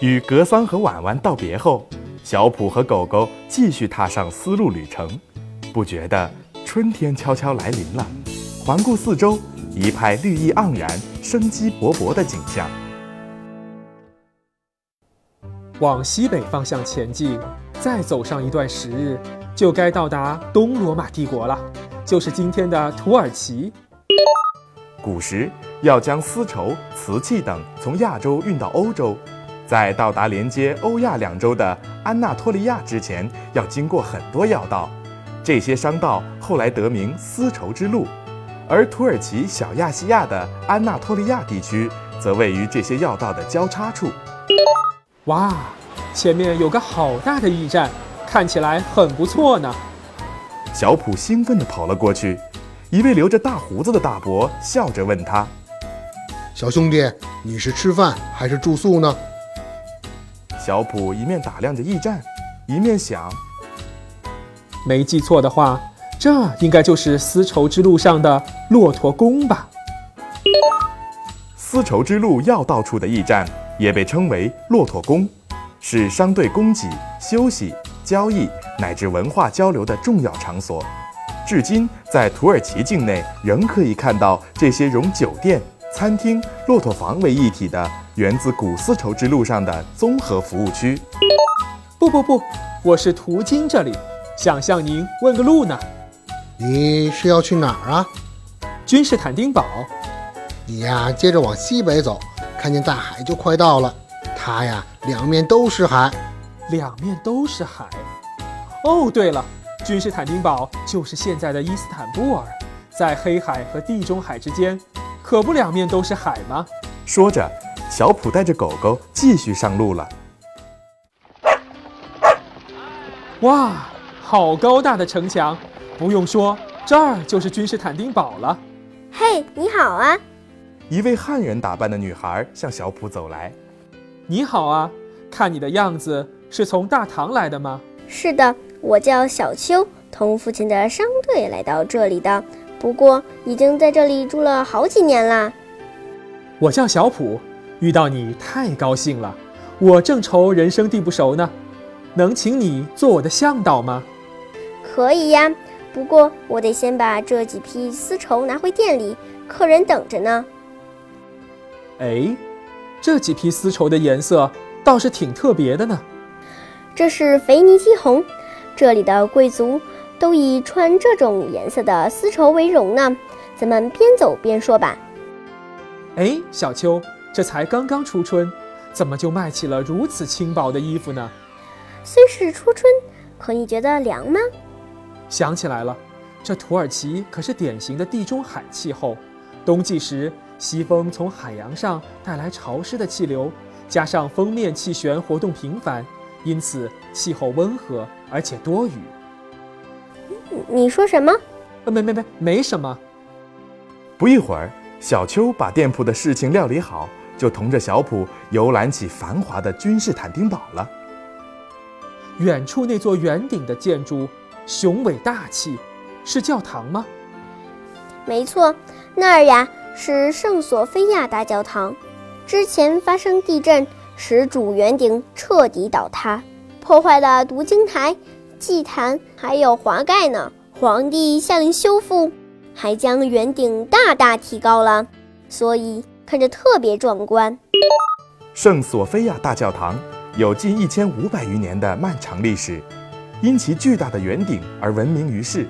与格桑和婉婉道别后，小普和狗狗继续踏上丝路旅程。不觉得春天悄悄来临了。环顾四周，一派绿意盎然、生机勃勃的景象。往西北方向前进，再走上一段时日，就该到达东罗马帝国了，就是今天的土耳其。古时要将丝绸、瓷器等从亚洲运到欧洲，在到达连接欧亚两洲的安纳托利亚之前，要经过很多要道。这些商道后来得名丝绸之路，而土耳其小亚细亚的安纳托利亚地区则位于这些要道的交叉处。哇，前面有个好大的驿站，看起来很不错呢。小普兴奋地跑了过去，一位留着大胡子的大伯笑着问他：“小兄弟，你是吃饭还是住宿呢？”小普一面打量着驿站，一面想。没记错的话，这应该就是丝绸之路上的骆驼宫吧？丝绸之路要道处的驿站也被称为骆驼宫，是商队供给、休息、交易乃至文化交流的重要场所。至今，在土耳其境内仍可以看到这些融酒店、餐厅、骆驼房为一体的源自古丝绸之路上的综合服务区。不不不，我是途经这里。想向您问个路呢，你是要去哪儿啊？君士坦丁堡。你呀，接着往西北走，看见大海就快到了。它呀，两面都是海，两面都是海。哦，对了，君士坦丁堡就是现在的伊斯坦布尔，在黑海和地中海之间，可不两面都是海吗？说着，小普带着狗狗继续上路了。哇！好高大的城墙，不用说，这儿就是君士坦丁堡了。嘿，你好啊！一位汉人打扮的女孩向小普走来。你好啊，看你的样子是从大唐来的吗？是的，我叫小秋，同父亲的商队来到这里的，不过已经在这里住了好几年啦。我叫小普，遇到你太高兴了，我正愁人生地不熟呢，能请你做我的向导吗？可以呀，不过我得先把这几批丝绸拿回店里，客人等着呢。哎，这几批丝绸的颜色倒是挺特别的呢。这是腓尼基红，这里的贵族都以穿这种颜色的丝绸为荣呢。咱们边走边说吧。哎，小秋，这才刚刚初春，怎么就卖起了如此轻薄的衣服呢？虽是初春，可你觉得凉吗？想起来了，这土耳其可是典型的地中海气候。冬季时，西风从海洋上带来潮湿的气流，加上封面气旋活动频繁，因此气候温和而且多雨。你说什么？呃没没没，没什么。不一会儿，小秋把店铺的事情料理好，就同着小普游览起繁华的君士坦丁堡了。远处那座圆顶的建筑。雄伟大气，是教堂吗？没错，那儿呀是圣索菲亚大教堂。之前发生地震，使主圆顶彻底倒塌，破坏了读经台、祭坛还有华盖呢。皇帝下令修复，还将圆顶大大提高了，所以看着特别壮观。圣索菲亚大教堂有近一千五百余年的漫长历史。因其巨大的圆顶而闻名于世，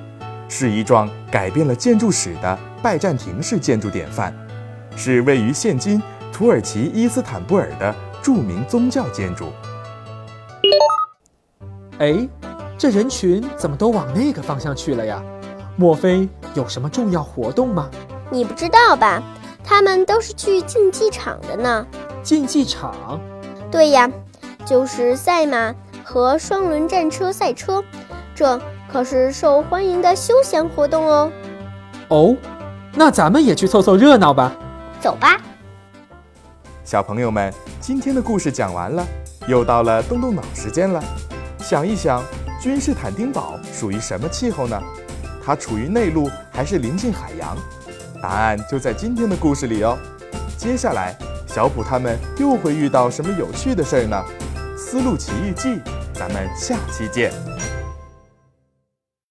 是一幢改变了建筑史的拜占庭式建筑典范，是位于现今土耳其伊斯坦布尔的著名宗教建筑。哎，这人群怎么都往那个方向去了呀？莫非有什么重要活动吗？你不知道吧？他们都是去竞技场的呢。竞技场？对呀，就是赛马。和双轮战车赛车，这可是受欢迎的休闲活动哦。哦，那咱们也去凑凑热闹吧。走吧，小朋友们，今天的故事讲完了，又到了动动脑时间了。想一想，君士坦丁堡属于什么气候呢？它处于内陆还是临近海洋？答案就在今天的故事里哦。接下来。小普他们又会遇到什么有趣的事儿呢？《丝路奇遇记》，咱们下期见。